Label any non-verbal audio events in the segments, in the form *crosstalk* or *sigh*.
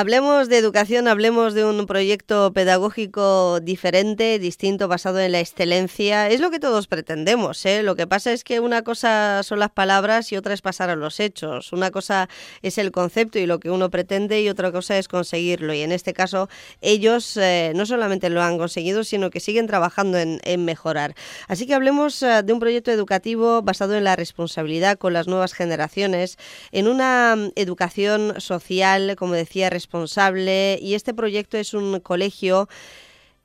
Hablemos de educación, hablemos de un proyecto pedagógico diferente, distinto, basado en la excelencia. Es lo que todos pretendemos. ¿eh? Lo que pasa es que una cosa son las palabras y otra es pasar a los hechos. Una cosa es el concepto y lo que uno pretende y otra cosa es conseguirlo. Y en este caso ellos eh, no solamente lo han conseguido, sino que siguen trabajando en, mejorar. Así que hablemos eh, de un proyecto educativo basado en la responsabilidad con las nuevas generaciones, en una mm, educación social, como decía, responsable y este proyecto es un colegio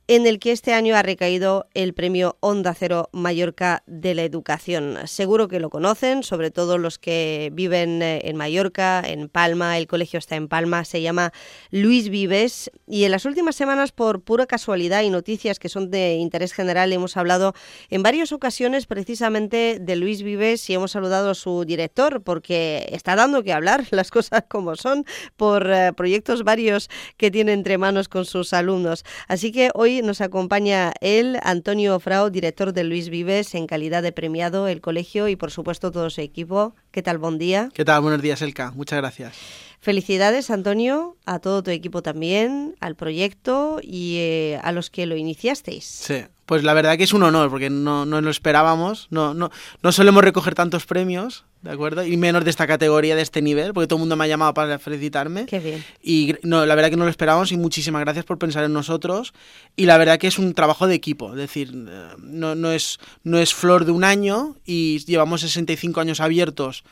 en el que este año ha recaído el premio Onda Cero Mallorca de la Educación. Seguro que lo conocen, sobre todo los que viven eh, en Mallorca, en Palma, el colegio está en Palma, se llama Luis Vives y en las últimas semanas, por pura casualidad y noticias que son de interés general, hemos hablado en varias ocasiones precisamente de Luis Vives y hemos saludado a su director porque está dando que hablar *laughs* las cosas como son por eh, proyectos varios que tiene entre manos con sus alumnos. Así que hoy nos acompaña él, Antonio Frau, director de Luis Vives, en calidad de premiado, el colegio y por supuesto todo su equipo. ¿Qué tal? Buen día. ¿Qué tal? Buenos días, Elka. Muchas gracias. Felicidades, Antonio, a todo tu equipo también, al proyecto y eh, a los que lo iniciasteis. Sí, pues la verdad que es un honor, porque no, no lo esperábamos, no, no, no solemos recoger tantos premios, ¿de acuerdo? Y menos de esta categoría, de este nivel, porque todo el mundo me ha llamado para felicitarme. Qué bien. Y no, la verdad que no lo esperábamos y muchísimas gracias por pensar en nosotros. Y la verdad que es un trabajo de equipo, es decir, eh, no, no, es, no es flor de un año y llevamos 65 años abiertos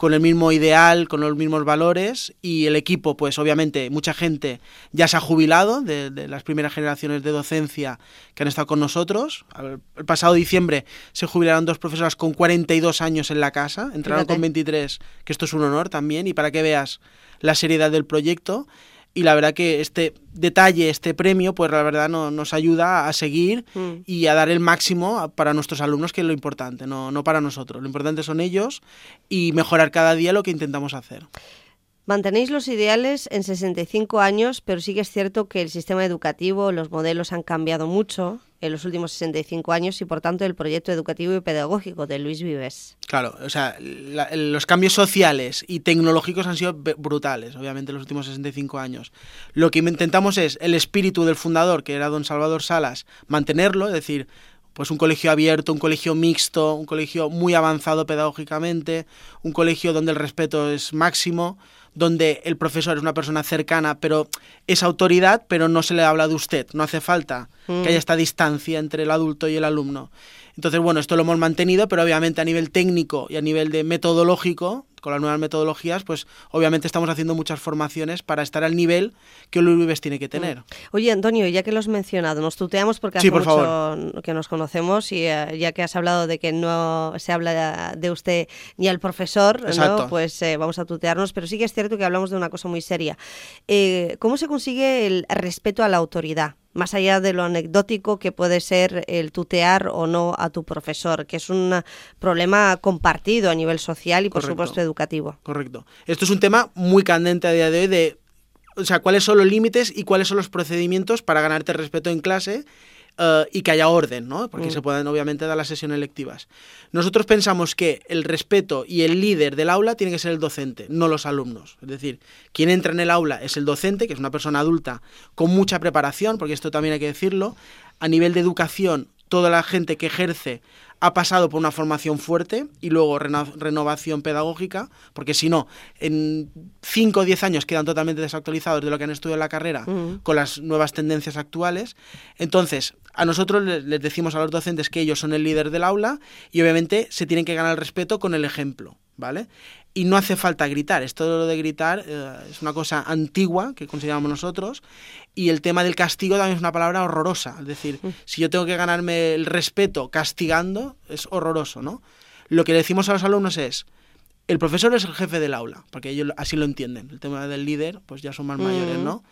con el mismo ideal, con los mismos valores y el equipo, pues obviamente mucha gente ya se ha jubilado de, las primeras generaciones de docencia que han estado con nosotros. El pasado diciembre se jubilaron dos profesoras con 42 años en la casa, entraron con 23, que esto es un honor también y para que veas la seriedad del proyecto y la verdad que este detalle, este premio, pues la verdad no, nos ayuda a seguir mm. y a dar el máximo para nuestros alumnos, que es lo importante, no, no para nosotros. Lo importante son ellos y mejorar cada día lo que intentamos hacer. Mantenéis los ideales en 65 años, pero sí que es cierto que el sistema educativo, los modelos han cambiado mucho en los últimos 65 años y por tanto el proyecto educativo y pedagógico de Luis Vives. Claro, o sea, los cambios sociales y tecnológicos han sido brutales, obviamente, en los últimos 65 años. Lo que intentamos es el espíritu del fundador, que era don Salvador Salas, mantenerlo, es decir, pues un colegio abierto, un colegio mixto, un colegio muy avanzado pedagógicamente, un colegio donde el respeto es máximo, donde el profesor es una persona cercana, pero es autoridad, pero no se le habla de usted, no hace falta que haya mm. esta distancia entre el adulto y el alumno. Entonces, bueno, esto lo hemos mantenido, pero obviamente a nivel técnico y a nivel de metodológico, con las nuevas metodologías, pues obviamente estamos haciendo muchas formaciones para estar al nivel que un Vives tiene que mm. tener. Oye, Antonio, ya que lo has mencionado, nos tuteamos porque hace mucho que nos conocemos y eh, ya que has hablado de que no se habla de usted ni al profesor, ¿no? pues eh, vamos a tutearnos, pero sí que es cierto que hablamos de una cosa muy seria. Eh, ¿Cómo se consigue el respeto a la autoridad? Más allá de lo anecdótico que puede ser el tutear o no a tu profesor, que es un problema compartido a nivel social y por supuesto educativo. Correcto. Esto es un tema muy candente a día de hoy de, o sea, cuáles son los límites y cuáles son los procedimientos para ganarte respeto en clase eh, y que haya orden, ¿no? Porque mm. se pueden obviamente dar las sesiones lectivas. Nosotros pensamos que el respeto y el líder del aula tiene que ser el docente, no los alumnos. Es decir, quien entra en el aula es el docente, que es una persona adulta con mucha preparación, porque esto también hay que decirlo. A nivel de educación, toda la gente que ejerce ha pasado por una formación fuerte y luego renovación pedagógica, porque si no, en 5 o 10 años quedan totalmente desactualizados de lo que han estudiado en la carrera con las nuevas tendencias actuales. Entonces, a nosotros les decimos a los docentes que ellos son el líder del aula y obviamente se tienen que ganar el respeto con el ejemplo, ¿vale? Y no hace falta gritar. Esto de gritar eh, es una cosa antigua que consideramos nosotros y el tema del castigo también es una palabra horrorosa. Es decir, mm. si yo tengo que ganarme el respeto castigando, es horroroso, ¿no? Lo que le decimos a los alumnos es, el profesor es el jefe del aula, porque ellos así lo entienden. El tema del líder, pues ya son más mayores, mm. ¿no?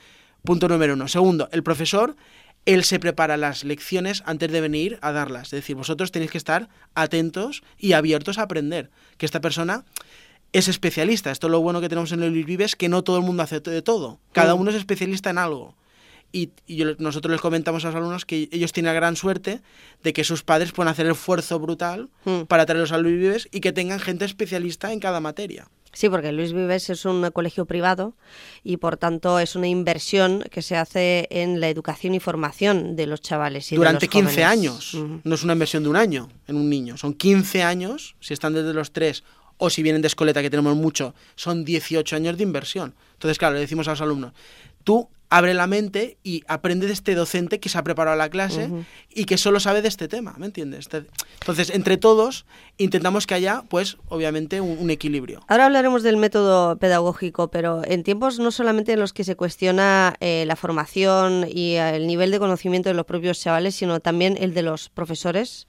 Punto número uno. Segundo, el profesor, él se prepara las lecciones antes de venir a darlas. Es decir, vosotros tenéis que estar atentos y abiertos a aprender. Que esta persona es especialista. Esto es lo bueno que tenemos en el Vives, que no todo el mundo hace de todo. Cada mm. uno es especialista en algo. Y, nosotros les comentamos a los alumnos que ellos tienen la gran suerte de que sus padres pueden hacer el esfuerzo brutal mm. para traerlos al Luis Vives y que tengan gente especialista en cada materia. Sí, porque Luis Vives es un colegio privado y por tanto es una inversión que se hace en la educación y formación de los chavales. Y Durante de los 15 jóvenes. años. No es una inversión de un año en un niño. Son 15 años, si están desde los 3 o si vienen de escoleta, que tenemos mucho, son 18 años de inversión. Entonces, claro, le decimos a los alumnos, tú abre la mente y aprende de este docente que se ha preparado la clase y que solo sabe de este tema, ¿me entiendes? Entonces, entre todos, intentamos que haya, pues, obviamente, un, un equilibrio. Ahora hablaremos del método pedagógico, pero en tiempos no solamente en los que se cuestiona eh, la formación y el nivel de conocimiento de los propios chavales, sino también el de los profesores.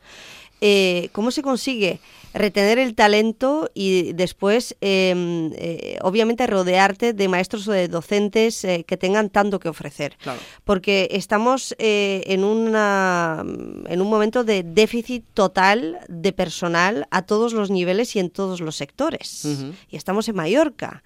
eh, ¿Cómo se consigue retener el talento y después, eh, eh, obviamente, rodearte de maestros o de docentes eh, que tengan tanto que ofrecer? Claro. porque estamos eh, en, una, en un momento de déficit total de personal a todos los niveles y en todos los sectores. Y estamos en Mallorca.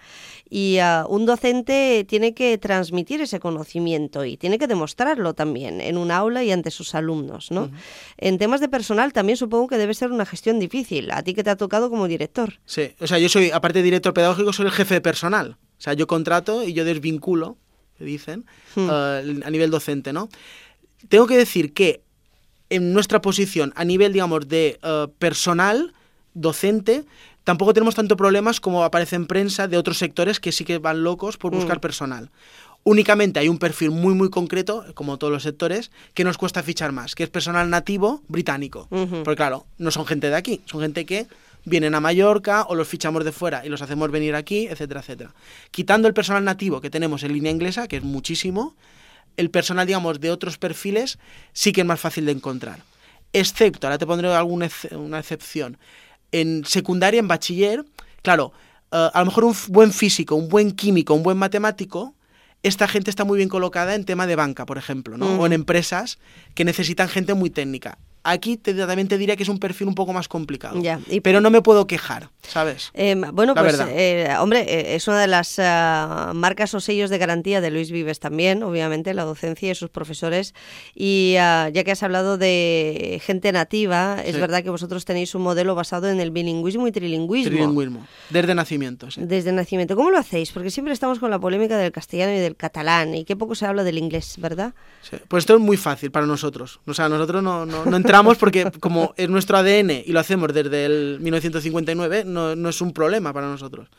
Y ah, un docente tiene que transmitir ese conocimiento y tiene que demostrarlo también en un aula y ante sus alumnos. ¿no? En temas de personal también supongo que debe ser una gestión difícil. A ti que te ha tocado como director. Sí, o sea, yo soy, aparte de director pedagógico, soy el jefe de personal. O sea, yo contrato y yo desvinculo, que dicen, Hmm. eh, a nivel docente, ¿no? Tengo que decir que en nuestra posición, a nivel, digamos, de eh, personal, docente, tampoco tenemos tanto problemas como aparece en prensa de otros sectores que sí que van locos por buscar Mm. personal. Únicamente hay un perfil muy, muy concreto, como todos los sectores, que nos cuesta fichar más, que es personal nativo británico. Porque claro, no son gente de aquí, son gente que vienen a Mallorca o los fichamos de fuera y los hacemos venir aquí, etcétera, etcétera. Quitando el personal nativo que tenemos en línea inglesa, que es muchísimo, el personal, digamos, de otros perfiles sí que es más fácil de encontrar. Excepto, ahora te pondré alguna una excepción, en secundaria, en bachiller, claro, eh, a lo mejor un buen físico, un buen químico, un buen matemático, esta gente está muy bien colocada en tema de banca, por ejemplo, ¿no? Mm. o en empresas que necesitan gente muy técnica. Aquí te, también te diría que es un perfil un poco más complicado. Ya, y- Pero no me puedo quejar, ¿sabes? Eh, bueno, La pues, eh, hombre, eh, es una de las ah, marcas o sellos de garantía de Luis Vives también, obviamente, la docencia y sus profesores. Y ah, ya que has hablado de gente nativa, es Sí. verdad que vosotros tenéis un modelo basado en el bilingüismo y trilingüismo. Trilingüismo. Desde nacimiento, sí. Desde nacimiento. ¿Cómo lo hacéis? Porque siempre estamos con la polémica del castellano y del catalán, y qué poco se habla del inglés, ¿verdad? Sí. Pues esto es muy fácil para nosotros. O sea, nosotros no, no, no *laughs* entramos porque como es nuestro ADN y lo hacemos desde el 1959, no, no es un problema para nosotros.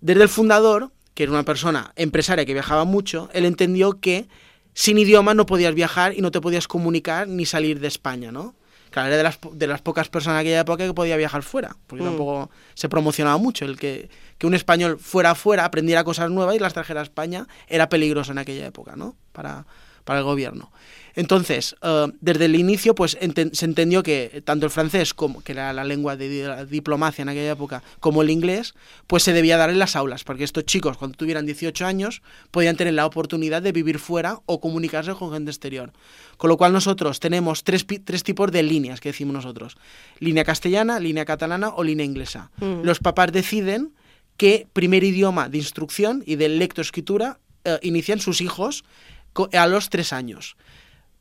Desde el fundador, que era una persona empresaria que viajaba mucho, él entendió que sin idioma no podías viajar y no te podías comunicar ni salir de España, ¿no? Claro, era de las, de las pocas personas en aquella época que podía viajar fuera, porque Mm. tampoco se promocionaba mucho. El que, que un español fuera afuera, aprendiera cosas nuevas y las trajera a España, era peligroso en aquella época, ¿no? Para, para el gobierno. Entonces, eh, desde el inicio, pues enten- se entendió que tanto el francés, como, que era la lengua de di- la diplomacia en aquella época, como el inglés, pues se debía dar en las aulas, porque estos chicos, cuando tuvieran 18 años, podían tener la oportunidad de vivir fuera o comunicarse con gente exterior. Con lo cual nosotros tenemos tres, tres tipos de líneas que decimos nosotros. Línea castellana, línea catalana o línea inglesa. Mm. Los papás deciden qué primer idioma de instrucción y de lectoescritura eh, inician sus hijos a los tres años,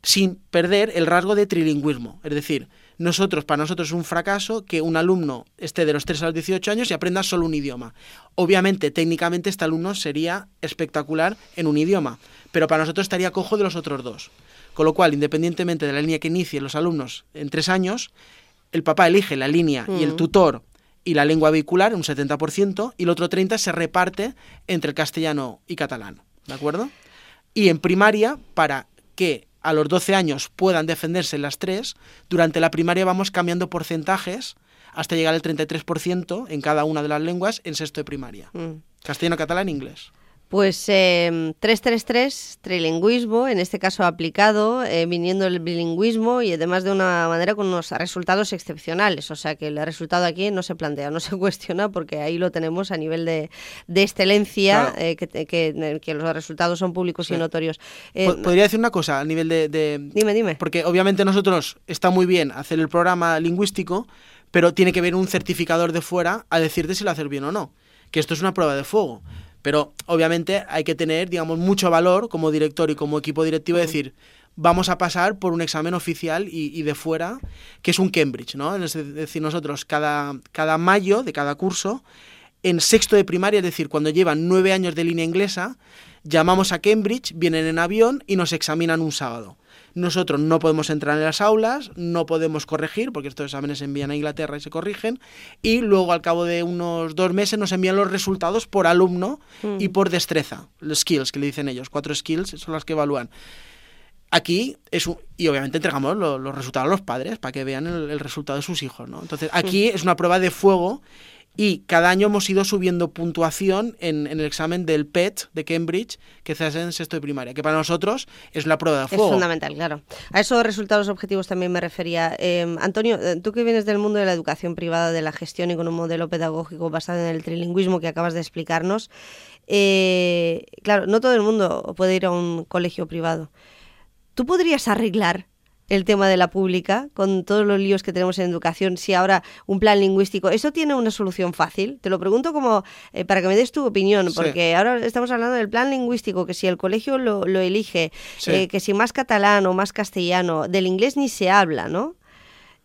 sin perder el rasgo de trilingüismo. Es decir, nosotros, para nosotros es un fracaso que un alumno esté de los 3 a los 18 años y aprenda solo un idioma. Obviamente, técnicamente, este alumno sería espectacular en un idioma, pero para nosotros estaría cojo de los otros dos. Con lo cual, independientemente de la línea que inicien los alumnos en tres años, el papá elige la línea y el Mm. tutor y la lengua vehicular, un 70%, y el otro 30% se reparte entre el castellano y catalán. ¿De acuerdo? Y en primaria, para que a los 12 años puedan defenderse las tres, durante la primaria vamos cambiando porcentajes hasta llegar al 33% en cada una de las lenguas en sexto de primaria. Mm. Castellano, catalán, inglés. Pues eh, 333, trilingüismo, en este caso aplicado, eh, viniendo el bilingüismo y además de una manera con unos resultados excepcionales. O sea que el resultado aquí no se plantea, no se *laughs* cuestiona porque ahí lo tenemos a nivel de, de excelencia, Claro. eh, que, que- que los resultados son públicos y notorios. Eh, Po- Podría decir una cosa a nivel de, de- dime, dime. Porque obviamente nosotros está muy bien hacer el programa lingüístico, pero tiene que venir un certificador de fuera a decirte si lo haces bien o no. Que esto es una prueba de fuego. Pero obviamente hay que tener, digamos, mucho valor como director y como equipo directivo, de decir, vamos a pasar por un examen oficial y, y de fuera, que es un Cambridge, ¿no? Es decir, nosotros cada, cada mayo de cada curso en sexto de primaria, es decir, cuando llevan nueve años de línea inglesa, llamamos a Cambridge, vienen en avión y nos examinan un sábado. Nosotros no podemos entrar en las aulas, no podemos corregir, porque estos exámenes se envían a Inglaterra y se corrigen, y luego al cabo de unos dos meses nos envían los resultados por alumno y por destreza, los skills que le dicen ellos, cuatro skills son las que evalúan. Aquí es un, y obviamente entregamos lo- los resultados a los padres para que vean el, el resultado de sus hijos, ¿no? Entonces aquí es una prueba de fuego y cada año hemos ido subiendo puntuación en, en el examen del PET de Cambridge que se hace en sexto de primaria, que para nosotros es la prueba de Es fuego. fundamental, claro. A esos resultados objetivos también me refería. Eh, Antonio, eh, tú que vienes del mundo de la educación privada, de la gestión y con un modelo pedagógico basado en el trilingüismo que acabas de explicarnos, eh, claro, no todo el mundo puede ir a un colegio privado. ¿Tú podrías arreglar el tema de la pública con todos los líos que tenemos en educación si ahora un plan lingüístico, eso tiene una solución fácil? Te lo pregunto como eh, para que me des tu opinión, Sí. porque ahora estamos hablando del plan lingüístico, que si el colegio lo, lo elige, Sí. eh, que si más catalán o más castellano, del inglés ni se habla, ¿no?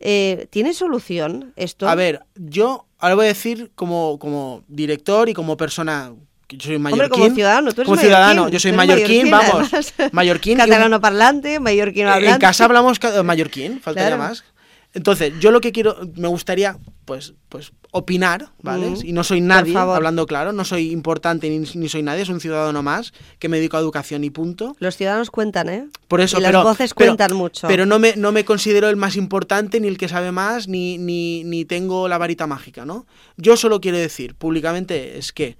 Eh, ¿Tiene solución esto? A ver, yo ahora voy a decir como, como director y como persona yo soy Hombre, mallorquín. como ciudadano, tú eres como ciudadano, mallorquín, yo soy mallorquín, mallorquín, vamos. *laughs* Mallorquín. Catalano parlante, mallorquino Eh, hablante. En casa hablamos eh, mallorquín, faltaría Claro. más. Entonces, yo lo que quiero, me gustaría, pues, pues opinar, ¿vale? Mm. Y no soy nadie, hablando claro, no soy importante ni, ni soy nadie, soy un ciudadano más que me dedico a educación y punto. Los ciudadanos cuentan, ¿eh? Por eso, y las voces pero- cuentan mucho. Pero no me, no me considero el más importante, ni el que sabe más, ni, ni, ni tengo la varita mágica, ¿no? Yo solo quiero decir públicamente es que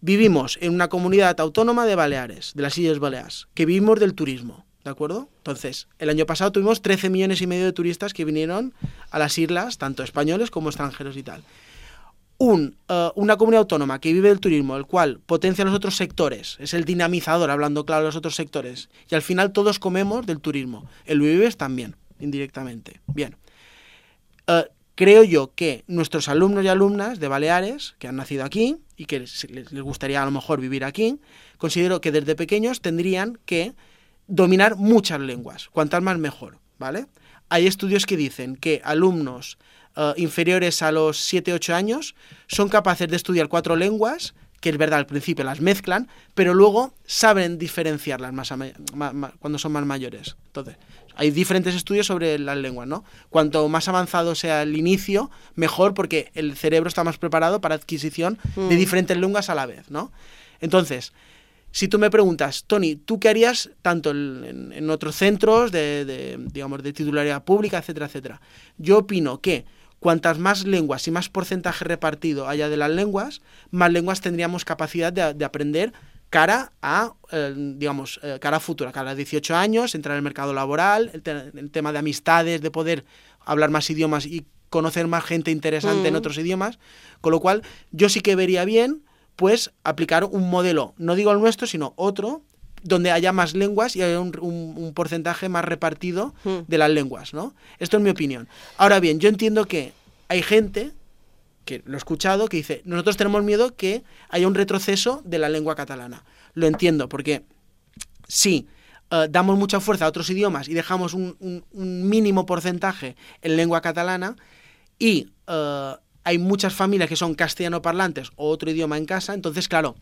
vivimos en una comunidad autónoma de Baleares, de las Islas Baleares, que vivimos del turismo, ¿de acuerdo? Entonces, el año pasado tuvimos 13 millones y medio de turistas que vinieron a las islas, tanto españoles como extranjeros y tal. Un, eh, una comunidad autónoma que vive del turismo, el cual potencia los otros sectores, es el dinamizador, hablando claro de los otros sectores, y al final todos comemos del turismo. El Vives también, indirectamente. Bien. Eh, creo yo que nuestros alumnos y alumnas de Baleares, que han nacido aquí y que les, gustaría a lo mejor vivir aquí, considero que desde pequeños tendrían que dominar muchas lenguas, cuantas más mejor, ¿vale? Hay estudios que dicen que alumnos eh, inferiores a los 7-8 años son capaces de estudiar cuatro lenguas, que es verdad, al principio las mezclan, pero luego saben diferenciarlas más, a ma- cuando son más mayores. Entonces, hay diferentes estudios sobre las lenguas, ¿no? Cuanto más avanzado sea el inicio, mejor porque el cerebro está más preparado para adquisición de Mm. diferentes lenguas a la vez, ¿no? Entonces, si tú me preguntas, Tony, ¿tú qué harías tanto en, en- en otros centros de, de, digamos, de titularidad pública, etcétera, etcétera? Yo opino que cuantas más lenguas y más porcentaje repartido haya de las lenguas, más lenguas tendríamos capacidad de, de aprender cara a, eh, digamos, eh, cara a futura, cara a 18 años, entrar en el mercado laboral, el, te- el tema de amistades, de poder hablar más idiomas y conocer más gente interesante en Mm. otros idiomas, con lo cual yo sí que vería bien pues aplicar un modelo, no digo el nuestro, sino otro, donde haya más lenguas y haya un, un- un porcentaje más repartido Mm. de las lenguas, ¿no? Esto es mi opinión. Ahora bien, yo entiendo que hay gente, que lo he escuchado, que dice, nosotros tenemos miedo que haya un retroceso de la lengua catalana. Lo entiendo, porque si eh, damos mucha fuerza a otros idiomas y dejamos un, un- un mínimo porcentaje en lengua catalana y eh, hay muchas familias que son castellano parlantes o otro idioma en casa, entonces claro,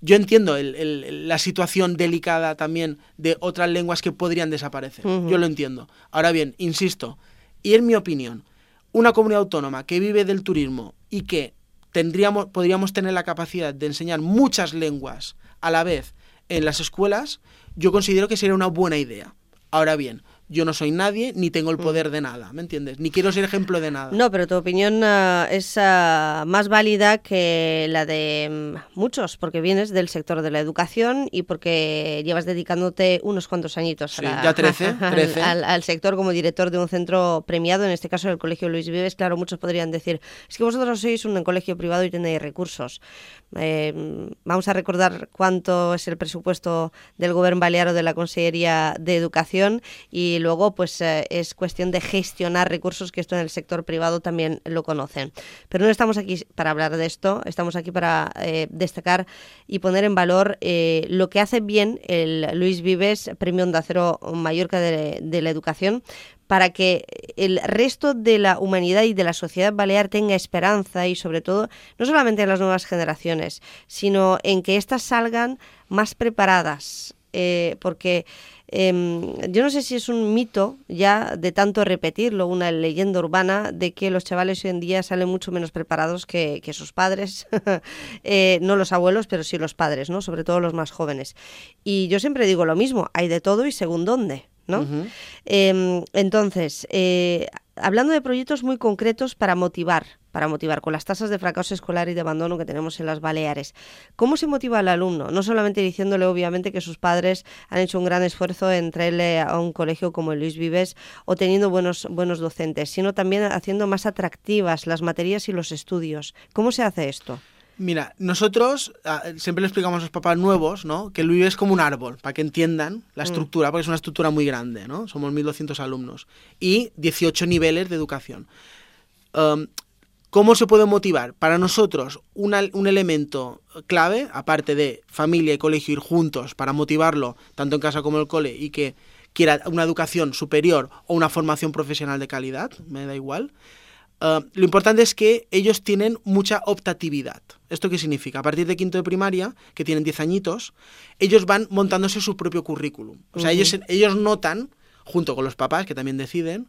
yo entiendo el- el- la situación delicada también de otras lenguas que podrían desaparecer. Yo lo entiendo. Ahora bien, insisto, y en mi opinión, una comunidad autónoma que vive del turismo y que tendríamos, podríamos tener la capacidad de enseñar muchas lenguas a la vez en las escuelas, yo considero que sería una buena idea. Ahora bien, yo no soy nadie ni tengo el poder de nada, ¿me entiendes? Ni quiero ser ejemplo de nada. No, pero tu opinión ah, es ah, más válida que la de mm, muchos, porque vienes del sector de la educación y porque llevas dedicándote unos cuantos añitos Sí, a la- ya 13, *laughs* al- 13. Al, al sector como director de un centro premiado, en este caso el Colegio Luis Vives. Claro, muchos podrían decir, es que vosotros sois un colegio privado y tenéis recursos. Eh, vamos a recordar cuánto es el presupuesto del Gobierno Balear o de la Consellería de Educación y y luego pues eh, es cuestión de gestionar recursos que esto en el sector privado también lo conocen. Pero no estamos aquí para hablar de esto, estamos aquí para eh, destacar y poner en valor eh, lo que hace bien el Luis Vives Premio Onda Cero Mallorca de, la Educación para que el resto de la humanidad y de la sociedad balear tenga esperanza y sobre todo no solamente en las nuevas generaciones, sino en que éstas salgan más preparadas, porque em, yo no sé si es un mito ya de tanto repetirlo, una leyenda urbana de que los chavales hoy en día salen mucho menos preparados que, sus padres, *laughs* eh, no los abuelos, pero sí los padres, ¿no? sobre todo los más jóvenes. Y yo siempre digo lo mismo, hay de todo y según dónde. ¿no? Em, entonces, eh, hablando de proyectos muy concretos para motivar, para motivar con las tasas de fracaso escolar y de abandono que tenemos en las Baleares. ¿Cómo se motiva al alumno? No solamente diciéndole obviamente que sus padres han hecho un gran esfuerzo en traerle a un colegio como el Luis Vives o teniendo buenos, buenos docentes, sino también haciendo más atractivas las materias y los estudios. ¿Cómo se hace esto? Mira, nosotros ah, siempre le explicamos a los papás nuevos, ¿no? Que Luis es como un árbol, para que entiendan la mm. estructura, porque es una estructura muy grande, ¿no? Somos 1.200 alumnos y 18 niveles de educación. Um, ¿Cómo se puede motivar? Para nosotros, un elemento clave, aparte de familia y colegio ir juntos para motivarlo, tanto en casa como en el cole, y que quiera una educación superior o una formación profesional de calidad, me da igual, Ah, lo importante es que ellos tienen mucha optatividad. ¿Esto qué significa? A partir de quinto de primaria, que tienen 10 añitos, ellos van montándose su propio currículum. O sea, ellos, ellos notan, junto con los papás, que también deciden,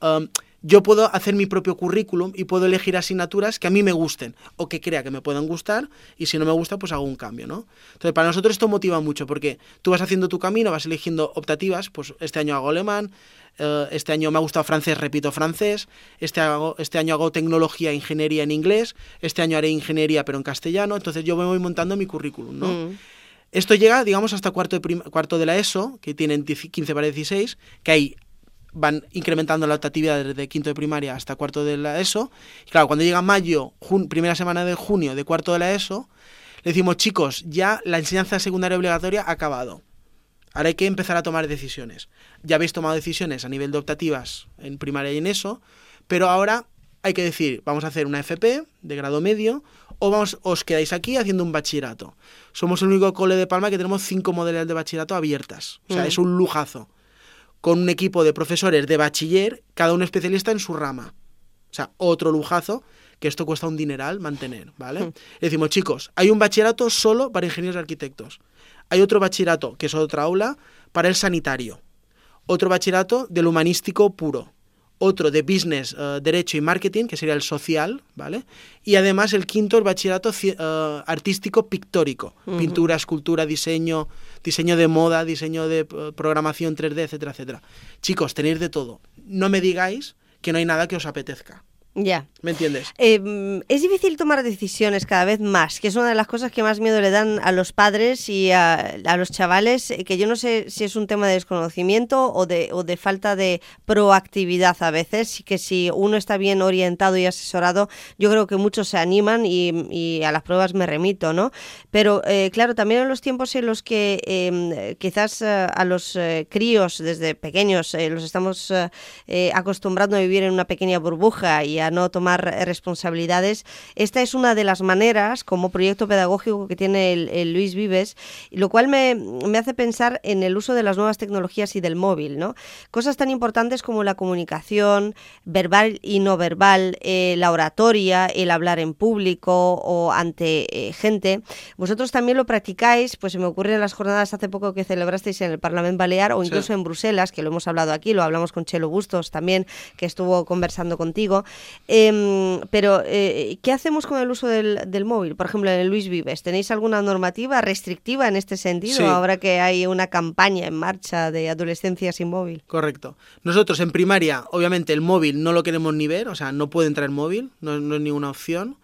ah, yo puedo hacer mi propio currículum y puedo elegir asignaturas que a mí me gusten o que crea que me puedan gustar y si no me gusta pues hago un cambio, ¿no? Entonces para nosotros esto motiva mucho porque tú vas haciendo tu camino, vas eligiendo optativas, pues este año hago alemán, eh, este año me ha gustado francés, repito francés, este, este año hago tecnología, e ingeniería en inglés, este año haré ingeniería pero en castellano, entonces yo me voy montando mi currículum, ¿no? Mm. Esto llega, digamos, hasta cuarto de, cuarto de la ESO, que tienen 15 para 16, que hay van incrementando la optatividad desde quinto de primaria hasta cuarto de la ESO. Y claro, cuando llega mayo, primera semana de junio de cuarto de la ESO, le decimos, chicos, ya la enseñanza secundaria obligatoria ha acabado. Ahora hay que empezar a tomar decisiones. Ya habéis tomado decisiones a nivel de optativas en primaria y en ESO, pero ahora hay que decir, vamos a hacer una FP de grado medio o vamos, os quedáis aquí haciendo un bachillerato. Somos el único cole de Palma que tenemos cinco modalidades de bachillerato abiertas. O sea, mm. es un lujazo con un equipo de profesores de bachiller, cada uno especialista en su rama. O sea, otro lujazo, que esto cuesta un dineral mantener, ¿vale? Hmm. Decimos, chicos, hay un bachillerato solo para ingenieros y arquitectos. Hay otro bachillerato, que es otra aula, para el sanitario. Otro bachillerato del humanístico puro otro de Business, eh, Derecho y Marketing, que sería el social, ¿vale? Y además el quinto, el bachillerato uh, artístico pictórico, pintura, escultura, diseño, diseño de moda, diseño de eh, programación 3D, etcétera, etcétera. Chicos, tenéis de todo. No me digáis que no hay nada que os apetezca. Ya. ¿Me entiendes? Eh, es difícil tomar decisiones cada vez más, que es una de las cosas que más miedo le dan a los padres y a, los chavales, eh, que yo no sé si es un tema de desconocimiento o de, o de falta de proactividad a veces, y que si uno está bien orientado y asesorado, yo creo que muchos se animan y, a las pruebas me remito, ¿no? Pero eh, claro, también en los tiempos en los que em, quizás a los críos desde pequeños los estamos acostumbrando a vivir en una pequeña burbuja y a no tomar responsabilidades. Esta es una de las maneras como proyecto pedagógico que tiene el, Luis Vives, lo cual me, hace pensar en el uso de las nuevas tecnologías y del móvil, ¿no? Cosas tan importantes como la comunicación verbal y no verbal, eh, la oratoria, el hablar en público o ante eh, gente. Vosotros también lo practicáis, pues se me ocurre en las jornadas hace poco que celebrasteis en el Parlamento Balear o incluso en Bruselas, que lo hemos hablado aquí, lo hablamos con Chelo Bustos también, que estuvo conversando contigo. Em, pero, eh, ¿qué hacemos con el uso del, móvil? Por ejemplo, en el Luis Vives, ¿tenéis alguna normativa restrictiva en este sentido ahora que hay una campaña en marcha de adolescencia sin móvil? Correcto. Nosotros en primaria, obviamente, el móvil no lo queremos ni ver, o sea, no puede entrar el móvil, no, es ninguna opción.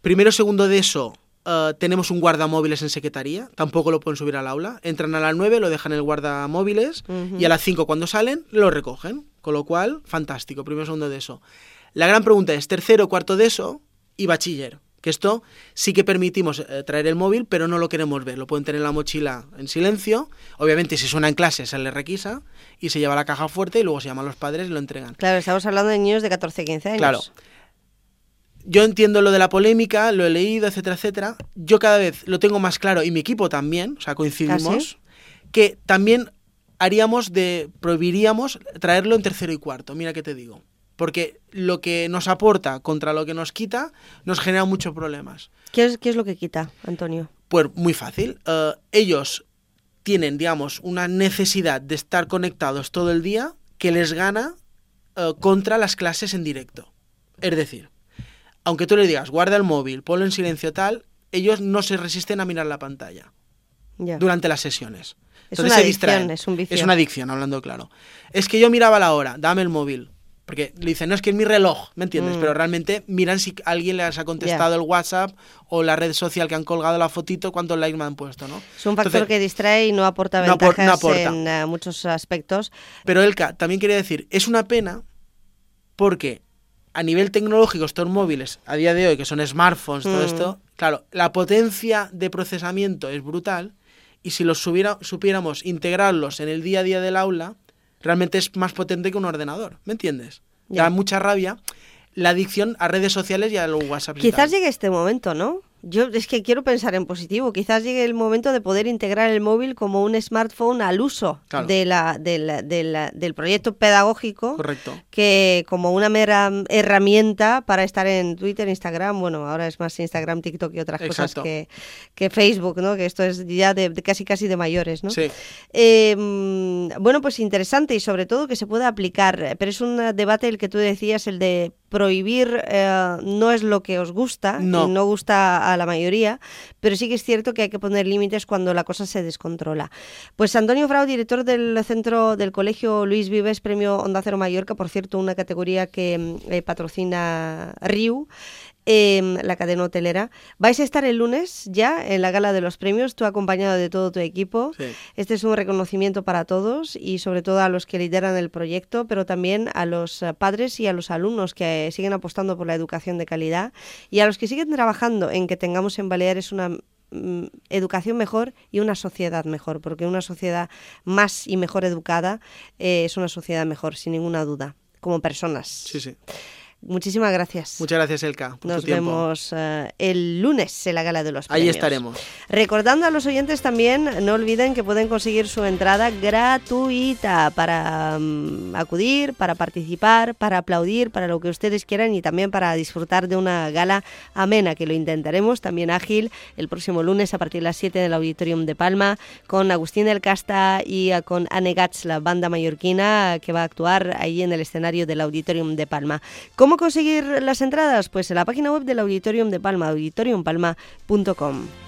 Primero, segundo de eso, eh, tenemos un guardamóviles en secretaría, tampoco lo pueden subir al aula. Entran a las 9, lo dejan en el guardamóviles y a las 5 cuando salen lo recogen. Con lo cual, fantástico, primero segundo de eso. La gran pregunta es tercero, cuarto de eso y bachiller. Que esto sí que permitimos eh, traer el móvil, pero no lo queremos ver. Lo pueden tener en la mochila en silencio. Obviamente, si suena en clase, se le requisa y se lleva la caja fuerte y luego se llaman los padres y lo entregan. Claro, estamos hablando de niños de 14, 15 años. Claro. Yo entiendo lo de la polémica, lo he leído, etcétera, etcétera. Yo cada vez lo tengo más claro y mi equipo también, o sea, coincidimos, ¿Ah, que también haríamos de, prohibiríamos traerlo en tercero y cuarto. Mira qué te digo. Porque lo que nos aporta contra lo que nos quita nos genera muchos problemas. ¿Qué es, qué es lo que quita, Antonio? Pues muy fácil. Eh, ellos tienen, digamos, una necesidad de estar conectados todo el día que les gana eh, contra las clases en directo. Es decir, aunque tú le digas, guarda el móvil, ponlo en silencio tal, ellos no se resisten a mirar la pantalla durante las sesiones. Es una se distraen. adicción, es un vicio. Es una adicción, hablando claro. Es que yo miraba la hora, dame el móvil. Porque le dicen, no, es que es mi reloj, ¿me entiendes? Mm. Pero realmente miran si alguien les ha contestado el WhatsApp o la red social que han colgado la fotito, cuántos likes me han puesto, ¿no? Es un factor Entonces, que distrae y no aporta no ventajas no aporta. en eh, muchos aspectos. Pero Elka, también quería decir, es una pena porque a nivel tecnológico estos móviles, a día de hoy, que son smartphones, todo Mm. esto, claro, la potencia de procesamiento es brutal y si los subiera- supiéramos integrarlos en el día a día del aula, realmente es más potente que un ordenador, ¿me entiendes? Ya. Da mucha rabia la adicción a redes sociales y a los WhatsApp. Quizás llegue este momento, ¿no? Yo es que quiero pensar en positivo. Quizás llegue el momento de poder integrar el móvil como un smartphone al uso Claro. de la, de la- de la- del proyecto pedagógico Correcto. que como una mera herramienta para estar en Twitter, Instagram, bueno, ahora es más Instagram, TikTok y otras cosas que, que Facebook, ¿no? Que esto es ya de, de casi casi de mayores, ¿no? Sí. Eh, mm, bueno, pues interesante y sobre todo que se pueda aplicar, pero es un debate el que tú decías, el de prohibir eh, no es lo que os gusta, No. y no gusta a la mayoría, pero sí que es cierto que hay que poner límites cuando la cosa se descontrola. Pues Antonio Frau, director del centro del colegio Luis Vives, premio Onda Cero Mallorca, por cierto, una categoría que mm, eh, patrocina RIU, eh, la cadena hotelera. Vais a estar el lunes ya en la gala de los premios, tú acompañado de todo tu equipo. Sí. Este es un reconocimiento para todos y sobre todo a los que lideran el proyecto, pero también a los eh, padres y a los alumnos que siguen apostando por la educación de calidad y a los que siguen trabajando en que tengamos en Baleares una mm, educación mejor y una sociedad mejor, porque una sociedad más y mejor educada eh, es una sociedad mejor, sin ninguna duda, como personas. Sí, sí. Muchísimas gracias. Muchas gracias, Elka, por Nos tu vemos eh, el lunes en la gala de los Ahí premios. estaremos. Recordando a los oyentes también, no olviden que pueden conseguir su entrada gratuita para mm, acudir, para participar, para aplaudir, para lo que ustedes quieran y también para disfrutar de una gala amena, que lo intentaremos también ágil el próximo lunes a partir de las 7 del Auditorium de Palma con Agustín del Casta y eh, con Anne Gats, la banda mallorquina que va a actuar ahí en el escenario del Auditorium de Palma. ¿Cómo conseguir las entradas? Pues en la página web del Auditorium de Palma, auditoriumpalma.com.